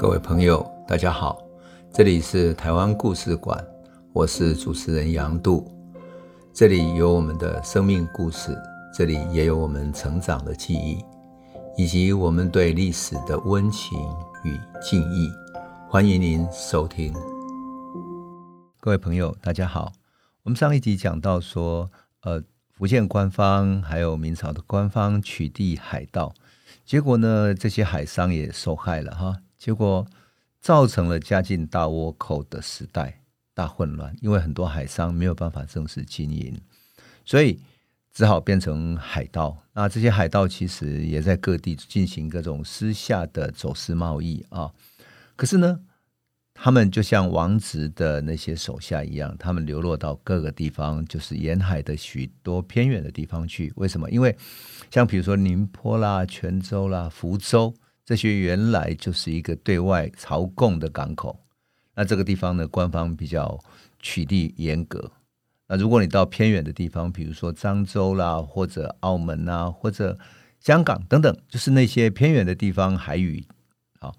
各位朋友，大家好，这里是台湾故事馆，我是主持人杨度，这里有我们的生命故事，这里也有我们成长的记忆，以及我们对历史的温情与敬意。欢迎您收听。各位朋友，大家好，我们上一集讲到说，呃，福建官方还有明朝的官方取缔海盗，结果呢，这些海商也受害了哈。结果造成了家境大倭寇的时代大混乱，因为很多海商没有办法正式经营，所以只好变成海盗。那这些海盗其实也在各地进行各种私下的走私贸易啊。可是呢，他们就像王直的那些手下一样，他们流落到各个地方，就是沿海的许多偏远的地方去。为什么？因为像比如说宁波啦、泉州啦、福州。这些原来就是一个对外朝贡的港口，那这个地方呢，官方比较取缔严格。那如果你到偏远的地方，比如说漳州啦，或者澳门啊，或者香港等等，就是那些偏远的地方，海域啊，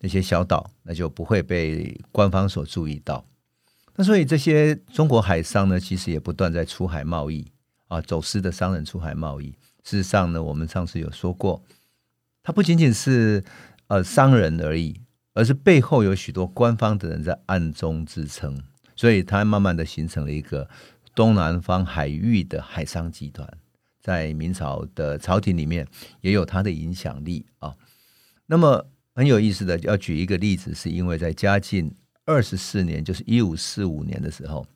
那些小岛，那就不会被官方所注意到。那所以这些中国海商呢，其实也不断在出海贸易啊，走私的商人出海贸易。事实上呢，我们上次有说过。他不仅仅是呃商人而已，而是背后有许多官方的人在暗中支撑，所以他慢慢的形成了一个东南方海域的海商集团，在明朝的朝廷里面也有他的影响力啊。那么很有意思的，要举一个例子，是因为在嘉靖二十四年，就是一五四五年的时候，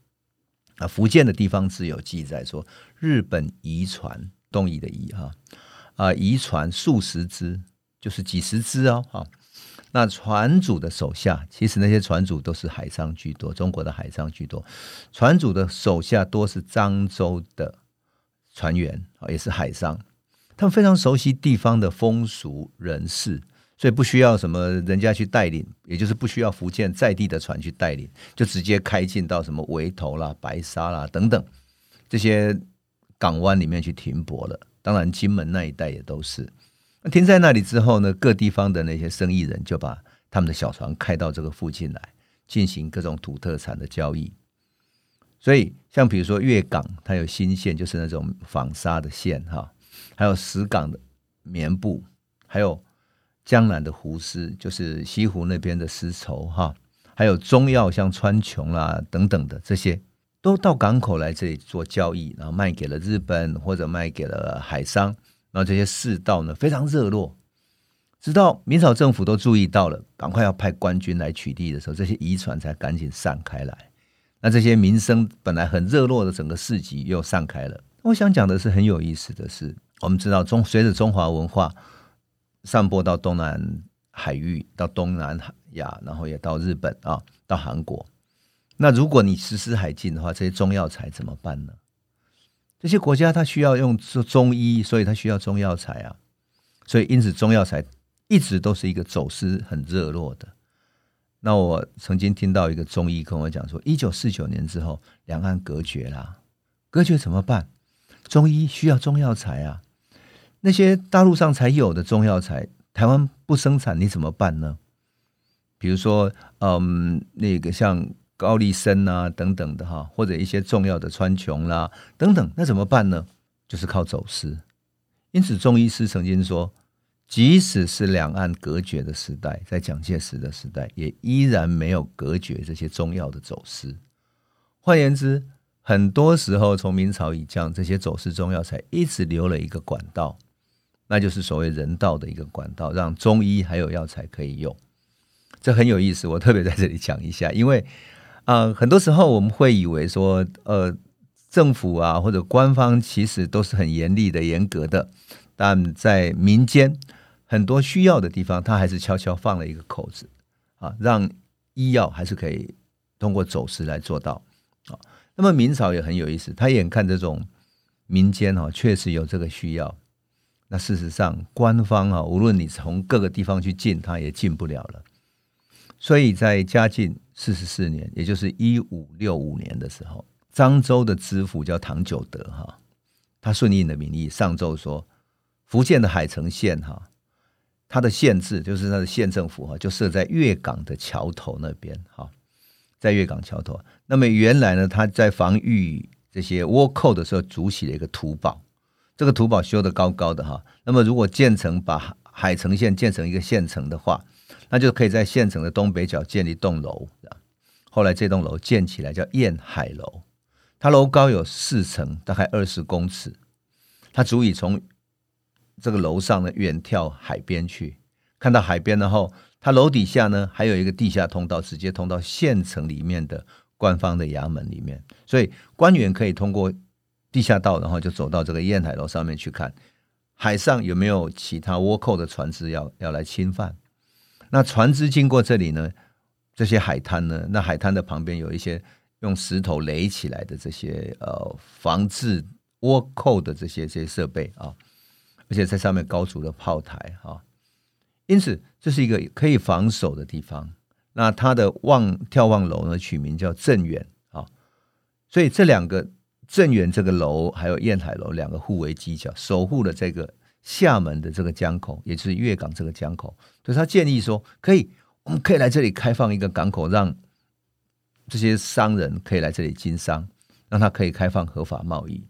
啊，福建的地方志有记载说，日本遗船，东夷的夷哈。移船数十只，就是几十只哦。那船主的手下，其实那些船主都是海商居多，中国的海商居多。船主的手下多是漳州的船员，也是海商。他们非常熟悉地方的风俗人士，所以不需要什么人家去带领，也就是不需要福建在地的船去带领，就直接开进到什么围头啦、白沙啦等等这些港湾里面去停泊了。当然，金门那一带也都是。那停在那里之后呢，各地方的那些生意人就把他们的小船开到这个附近来，进行各种土特产的交易。所以，像比如说粤港，它有新线，就是那种纺纱的线哈；还有石港的棉布，还有江南的湖丝，就是西湖那边的丝绸哈；还有中药，像川穹啦等等的这些。都到港口来这里做交易，然后卖给了日本或者卖给了海商，然后这些世道呢非常热络。直到明朝政府都注意到了，赶快要派官军来取缔的时候，这些渔船才赶紧散开来。那这些民生本来很热络的整个市集又散开了。我想讲的是很有意思的是，我们知道中随着中华文化散播到东南海域，到东南亚，然后也到日本啊，到韩国。那如果你实施海禁的话，这些中药材怎么办呢？这些国家它需要用中医，所以它需要中药材啊。所以因此中药材一直都是一个走私很热络的。那我曾经听到一个中医跟我讲说，一九四九年之后，两岸隔绝啦，隔绝怎么办？中医需要中药材啊。那些大陆上才有的中药材，台湾不生产，你怎么办呢？比如说，嗯，那个像。高丽参啊，等等的哈，或者一些重要的川穹啦，等等，那怎么办呢？就是靠走私。因此，中医师曾经说，即使是两岸隔绝的时代，在蒋介石的时代，也依然没有隔绝这些中药的走私。换言之，很多时候从明朝以降，这些走私中药材一直留了一个管道，那就是所谓人道的一个管道，让中医还有药材可以用。这很有意思，我特别在这里讲一下，因为。啊、很多时候我们会以为说，呃，政府啊或者官方其实都是很严厉的、严格的，但在民间很多需要的地方，他还是悄悄放了一个口子啊，让医药还是可以通过走私来做到啊。那么明朝也很有意思，他眼看这种民间哈、啊、确实有这个需要，那事实上官方啊，无论你从各个地方去进，他也进不了了。所以在嘉靖四十四年，也就是一五六五年的时候，漳州的知府叫唐九德哈，他顺应的名义上奏说，福建的海城县哈它的县治就是它的县政府哈，就设在粤港的桥头那边哈，在粤港桥头。那么原来呢，他在防御这些倭寇的时候，筑起了一个土堡。这个土堡修得高高的哈。那么如果建成把海城县建成一个县城的话，那就可以在县城的东北角建一栋楼。后来这栋楼建起来叫燕海楼，它楼高有四层，大概二十公尺，它足以从这个楼上呢远眺海边去，看到海边，然后它楼底下呢还有一个地下通道，直接通到县城里面的官方的衙门里面，所以官员可以通过地下道，然后就走到这个燕海楼上面去看海上有没有其他倭寇的船只要要来侵犯。那船只经过这里呢，这些海滩呢，那海滩的旁边有一些用石头垒起来的这些呃防治倭寇的这些这些设备啊，而且在上面高筑了炮台啊，因此这是一个可以防守的地方。那它的望眺望楼呢，取名叫镇远啊，所以这两个镇远这个楼还有燕海楼两个互为犄角，守护了这个。厦门的这个江口，也就是月港这个江口，所以他建议说，可以，我们可以来这里开放一个港口，让这些商人可以来这里经商，让他可以开放合法贸易。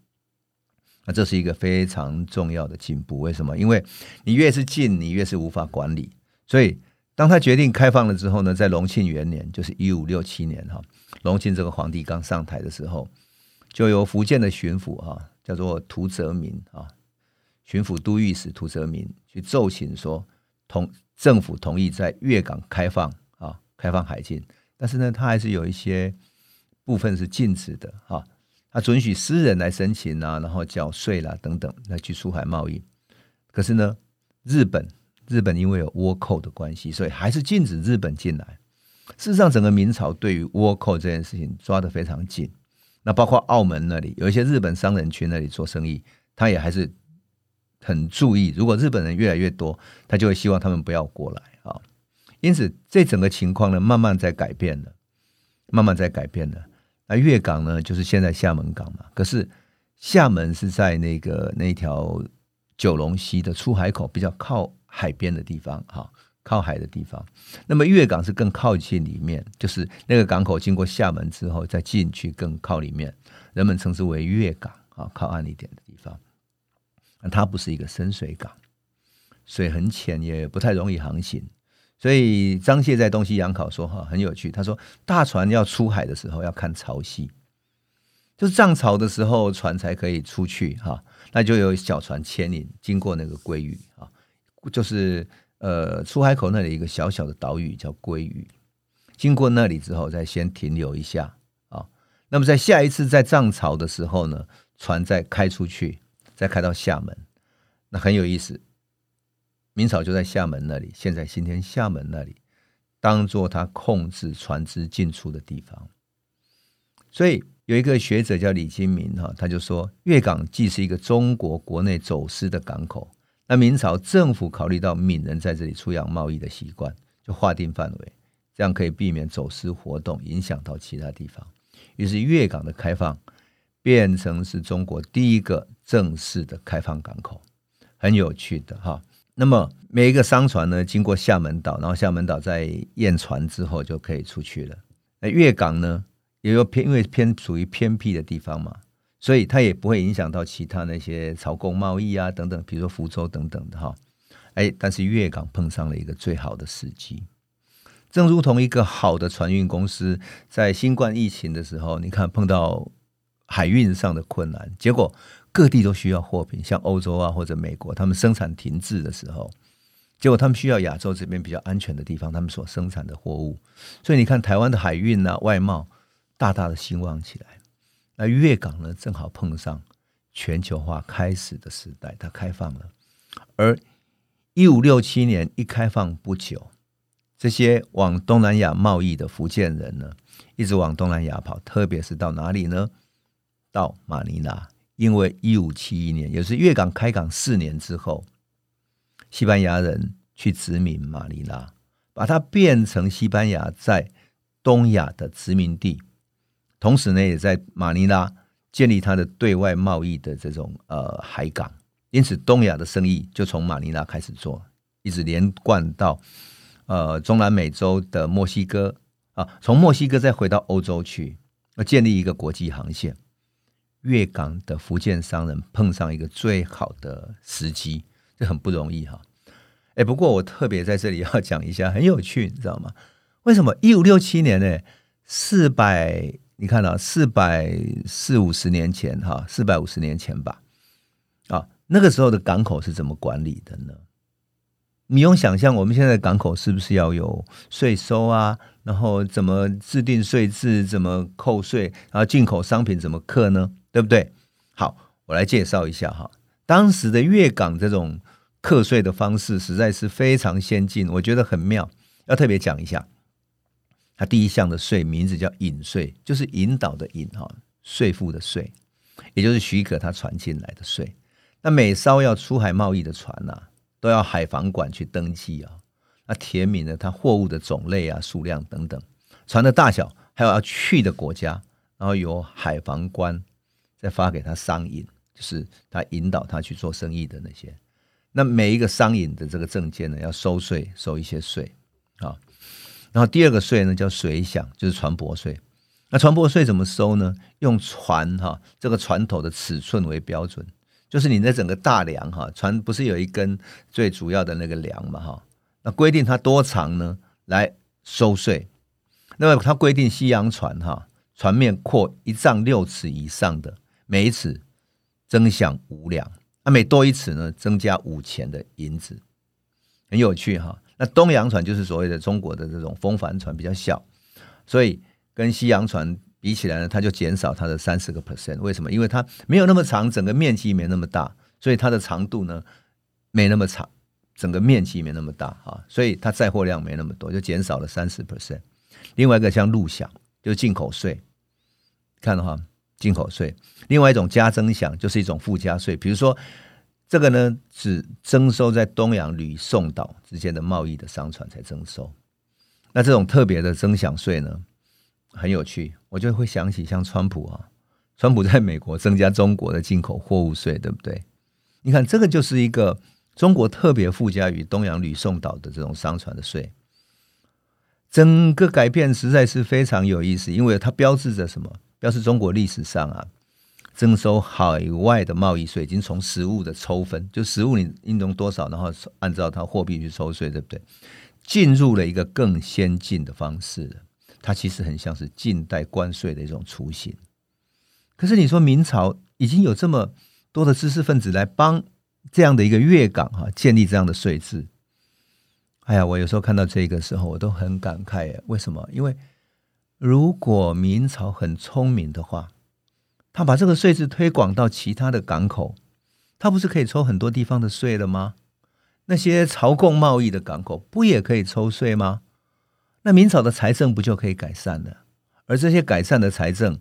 那这是一个非常重要的进步。为什么？因为你越是近，你越是无法管理。所以，当他决定开放了之后呢，在隆庆元年，就是一五六七年哈，隆庆这个皇帝刚上台的时候，就由福建的巡抚哈，叫做涂泽民啊。巡抚都御史涂泽民去奏请说，同政府同意在粤港开放啊，开放海禁，但是呢，他还是有一些部分是禁止的啊，他准许私人来申请啊，然后缴税啦等等来去出海贸易。可是呢，日本日本因为有倭寇的关系，所以还是禁止日本进来。事实上，整个明朝对于倭寇这件事情抓得非常紧。那包括澳门那里有一些日本商人去那里做生意，他也还是。很注意，如果日本人越来越多，他就会希望他们不要过来啊。因此，这整个情况呢，慢慢在改变了，慢慢在改变了。那粤港呢，就是现在厦门港嘛。可是厦门是在那个那条九龙溪的出海口比较靠海边的地方，哈，靠海的地方。那么粤港是更靠近里面，就是那个港口经过厦门之后再进去更靠里面，人们称之为粤港啊，靠岸一点的地方。它不是一个深水港，水很浅，也不太容易航行。所以张燮在《东西洋考》说哈很有趣，他说大船要出海的时候要看潮汐，就是涨潮的时候船才可以出去哈，那就有小船牵引经过那个鲑鱼啊，就是呃出海口那里一个小小的岛屿叫鲑鱼，经过那里之后再先停留一下啊，那么在下一次在涨潮的时候呢，船再开出去。再开到厦门，那很有意思。明朝就在厦门那里，现在今天厦门那里当做他控制船只进出的地方。所以有一个学者叫李金明哈，他就说，粤港既是一个中国国内走私的港口，那明朝政府考虑到闽人在这里出洋贸易的习惯，就划定范围，这样可以避免走私活动影响到其他地方。于是粤港的开放。变成是中国第一个正式的开放港口，很有趣的哈。那么每一个商船呢，经过厦门岛，然后厦门岛在验船之后就可以出去了。那月港呢，也有偏，因为偏属于偏僻的地方嘛，所以它也不会影响到其他那些朝贡贸易啊等等，比如说福州等等的哈。哎，但是月港碰上了一个最好的时机，正如同一个好的船运公司在新冠疫情的时候，你看碰到。海运上的困难，结果各地都需要货品，像欧洲啊或者美国，他们生产停滞的时候，结果他们需要亚洲这边比较安全的地方，他们所生产的货物，所以你看台湾的海运啊外贸大大的兴旺起来。那粤港呢，正好碰上全球化开始的时代，它开放了。而一五六七年一开放不久，这些往东南亚贸易的福建人呢，一直往东南亚跑，特别是到哪里呢？到马尼拉，因为一五七一年，也是粤港开港四年之后，西班牙人去殖民马尼拉，把它变成西班牙在东亚的殖民地，同时呢，也在马尼拉建立它的对外贸易的这种呃海港，因此东亚的生意就从马尼拉开始做，一一直连贯到呃中南美洲的墨西哥。啊，从墨西哥再回到欧洲去，要建立一个国际航线。粤港的福建商人碰上一个最好的时机，这很不容易哈。哎，不过我特别在这里要讲一下，很有趣，你知道吗？为什么一五六七年呢？四百，你看到四百四五十年前哈，四百五十年前吧，啊，那个时候的港口是怎么管理的呢？你用想象，我们现在港口是不是要有税收啊？然后怎么制定税制？怎么扣税？然后进口商品怎么课呢？对不对？好，我来介绍一下哈。当时的粤港这种课税的方式实在是非常先进，我觉得很妙，要特别讲一下。它第一项的税名字叫引税，就是引导的引哈，税负的税，也就是许可它传进来的税。那每艘要出海贸易的船呐、啊，都要海防馆去登记啊，那填明了它货物的种类啊、数量等等，船的大小，还有要去的国家，然后由海防官。再发给他商引，就是他引导他去做生意的那些。那每一个商引的这个证件呢，要收税，收一些税啊。然后第二个税呢，叫水饷，就是船舶税。那船舶税怎么收呢？用船哈这个船头的尺寸为标准，就是你那整个大梁哈，船不是有一根最主要的那个梁嘛哈？规定它多长呢？来收税。那么它规定西洋船哈，船面阔一丈六尺以上的。每一尺增享五两，啊，每多一尺呢，增加五钱的银子，很有趣哈。那东洋船就是所谓的中国的这种风帆船，比较小，所以跟西洋船比起来呢，它就减少它的三十个 percent。为什么？因为它没有那么长，整个面积没那么大，所以它的长度呢没那么长，整个面积没那么大啊，所以它载货量没那么多，就减少了三十 percent。另外一个像陆饗，就是进口税，看的话。进口税，另外一种加征享就是一种附加税，比如说这个呢，只征收在东洋吕宋岛之间的贸易的商船才征收。那这种特别的增享税呢，很有趣，我就会想起像川普啊，川普在美国增加中国的进口货物税，对不对？你看这个就是一个中国特别附加于东洋吕宋岛的这种商船的税，整个改变实在是非常有意思，因为它标志着什么？标志中国历史上啊，征收海外的贸易税，已经从实物的抽分，就实物你应用多少，然后按照它货币去抽税，对不对？进入了一个更先进的方式。它其实很像是近代关税的一种雏形。可是你说明朝已经有这么多的知识分子来帮这样的一个粤港哈建立这样的税制，哎呀，我有时候看到这个时候，我都很感慨。为什么？因为如果明朝很聪明的话，他把这个税制推广到其他的港口，他不是可以抽很多地方的税了吗？那些朝贡贸易的港口不也可以抽税吗？那明朝的财政不就可以改善了？而这些改善的财政，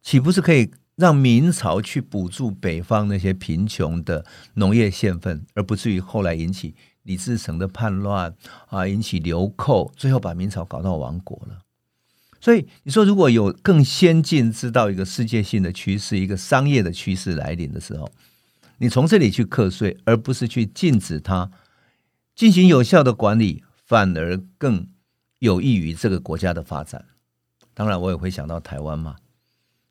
岂不是可以让明朝去补助北方那些贫穷的农业县份，而不至于后来引起李自成的叛乱啊，引起流寇，最后把明朝搞到亡国了？所以你说，如果有更先进、知道一个世界性的趋势、一个商业的趋势来临的时候，你从这里去课税，而不是去禁止它进行有效的管理，反而更有益于这个国家的发展。当然，我也会想到台湾嘛。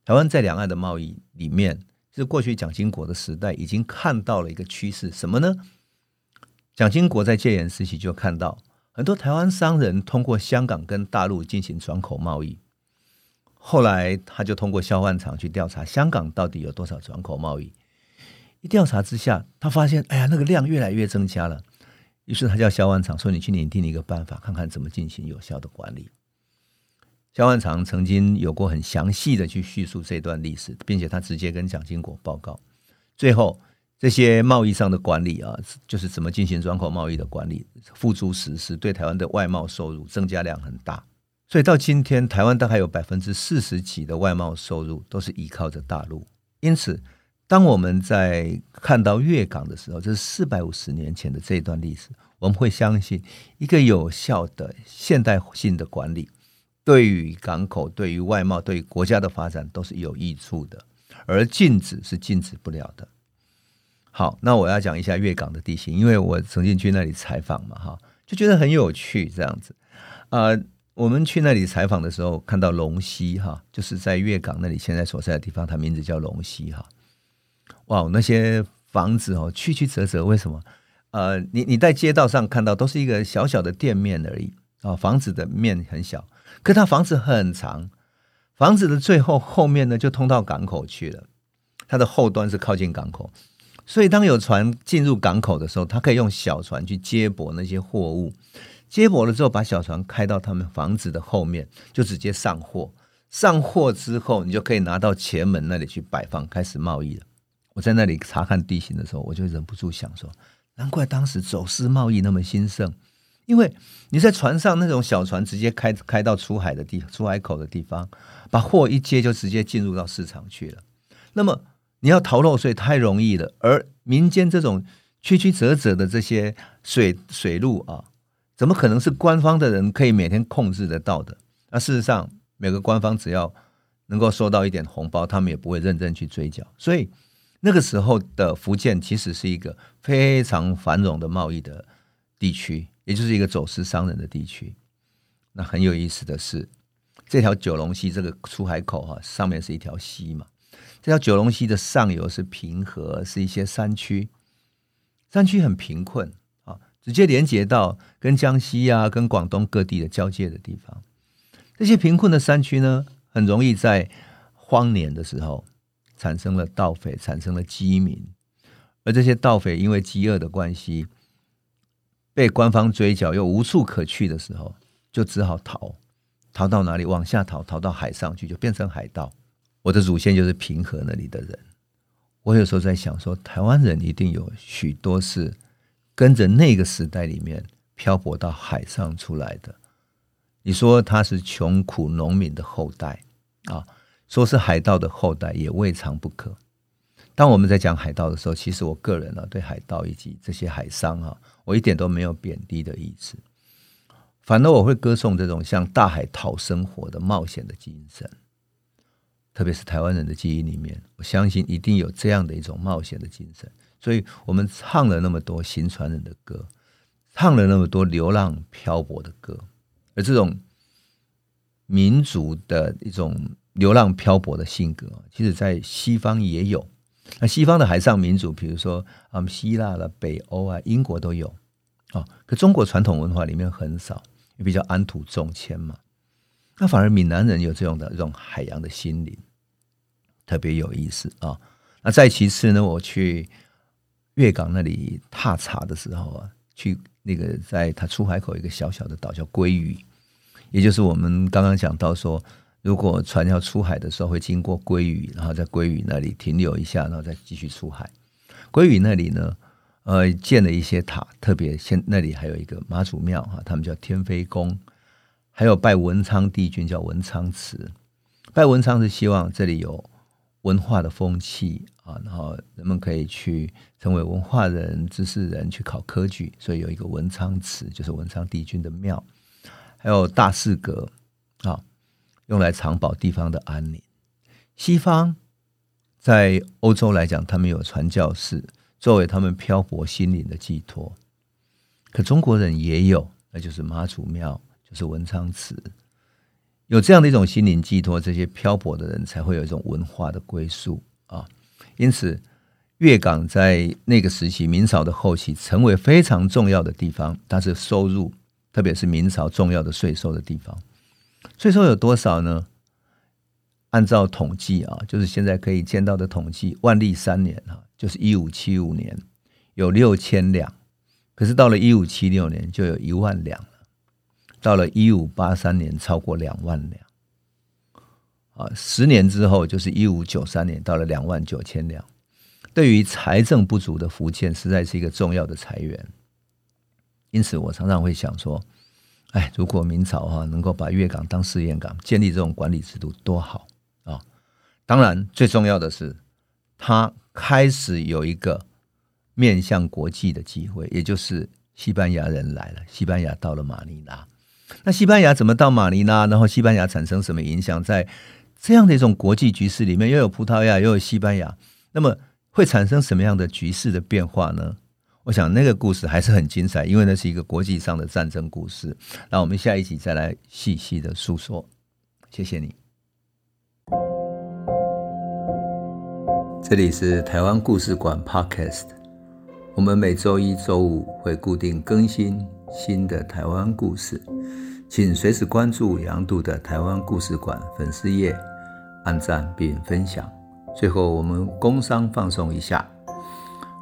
台湾在两岸的贸易里面，是过去蒋经国的时代已经看到了一个趋势，什么呢？蒋经国在戒严时期就看到。很多台湾商人通过香港跟大陆进行转口贸易，后来他就通过销换厂去调查香港到底有多少转口贸易。一调查之下，他发现，哎呀，那个量越来越增加了。于是他叫销换厂说：“你去拟定一个办法，看看怎么进行有效的管理。”销换厂曾经有过很详细的去叙述这段历史，并且他直接跟蒋经国报告，最后。这些贸易上的管理啊，就是怎么进行转口贸易的管理，付诸实施，对台湾的外贸收入增加量很大。所以到今天，台湾大概有百分之四十几的外贸收入都是依靠着大陆。因此，当我们在看到粤港的时候，这是四百五十年前的这一段历史，我们会相信一个有效的现代性的管理，对于港口、对于外贸、对于国家的发展都是有益处的，而禁止是禁止不了的。好，那我要讲一下粤港的地形，因为我曾经去那里采访嘛，哈，就觉得很有趣这样子。呃，我们去那里采访的时候，看到龙溪哈，就是在粤港那里现在所在的地方，它名字叫龙溪哈。哇，那些房子哦，曲曲折折，为什么？呃，你你在街道上看到都是一个小小的店面而已啊，房子的面很小，可它房子很长，房子的最后后面呢就通到港口去了，它的后端是靠近港口。所以，当有船进入港口的时候，他可以用小船去接驳那些货物，接驳了之后，把小船开到他们房子的后面，就直接上货。上货之后，你就可以拿到前门那里去摆放，开始贸易了。我在那里查看地形的时候，我就忍不住想说：难怪当时走私贸易那么兴盛，因为你在船上那种小船直接开开到出海的地出海口的地方，把货一接就直接进入到市场去了。那么。你要逃漏税太容易了，而民间这种曲曲折折的这些水水路啊，怎么可能是官方的人可以每天控制得到的？那事实上，每个官方只要能够收到一点红包，他们也不会认真去追缴。所以那个时候的福建其实是一个非常繁荣的贸易的地区，也就是一个走私商人的地区。那很有意思的是，这条九龙溪这个出海口哈、上面是一条溪嘛。这条九龙溪的上游是平和，是一些山区，山区很贫困啊，直接连接到跟江西啊、跟广东各地的交界的地方。这些贫困的山区呢，很容易在荒年的时候产生了盗匪，产生了饥民，而这些盗匪因为饥饿的关系，被官方追缴又无处可去的时候，就只好逃，逃到哪里？往下逃，逃到海上去，就变成海盗。我的祖先就是平和那里的人，我有时候在想说，台湾人一定有许多是跟着那个时代里面漂泊到海上出来的。你说他是穷苦农民的后代啊，说是海盗的后代也未尝不可。当我们在讲海盗的时候，其实我个人呢、啊，对海盗以及这些海商啊，我一点都没有贬低的意思，反而我会歌颂这种向大海讨生活的冒险的精神。特别是台湾人的记忆里面，我相信一定有这样的一种冒险的精神，所以我们唱了那么多行船人的歌，唱了那么多流浪漂泊的歌，而这种民族的一种流浪漂泊的性格，其实在西方也有。那西方的海上民族，比如说啊，希腊了、北欧啊、英国都有啊，可中国传统文化里面很少，也比较安土重迁嘛。那反而闽南人有这样的这种海洋的心灵。特别有意思啊！那再其次呢，我去粤港那里踏查的时候啊，去那个在它出海口一个小小的岛叫鲑鱼，也就是我们刚刚讲到说，如果船要出海的时候会经过鲑鱼，然后在鲑鱼那里停留一下，然后再继续出海。鲑鱼那里呢，呃，建了一些塔，特别现那里还有一个妈祖庙哈，他们叫天妃宫，还有拜文昌帝君叫文昌祠，拜文昌是希望这里有。文化的风气啊，然后人们可以去成为文化人、知识人，去考科举，所以有一个文昌祠，就是文昌帝君的庙，还有大士阁啊，用来藏保地方的安宁。西方在欧洲来讲，他们有传教士作为他们漂泊心灵的寄托，可中国人也有，那就是妈祖庙，就是文昌祠。有这样的一种心灵寄托，这些漂泊的人才会有一种文化的归宿啊。因此，粤港在那个时期，明朝的后期，成为非常重要的地方。它是收入，特别是明朝重要的税收的地方。税收有多少呢？按照统计啊，就是现在可以见到的统计，万历三年啊，就是一五七五年，有六千两。可是到了一五七六年，就有一万两了。到了一五八三年，超过两万两，啊，十年之后就是一五九三年，到了两万九千两。对于财政不足的福建，实在是一个重要的财源。因此，我常常会想说，哎，如果明朝哈能够把粤港当试验港，建立这种管理制度，多好啊！当然，最重要的是，他开始有一个面向国际的机会，也就是西班牙人来了，西班牙到了马尼拉。那西班牙怎么到马尼拉？然后西班牙产生什么影响？在这样的一种国际局势里面，又有葡萄牙，又有西班牙，那么会产生什么样的局势的变化呢？我想那个故事还是很精彩，因为那是一个国际上的战争故事。那我们下一集再来细细的诉说。谢谢你。这里是台湾故事馆 Podcast，我们每周一、周五会固定更新新的台湾故事，请随时关注杨度的台湾故事馆粉丝页，按赞并分享。最后，我们工商放送一下。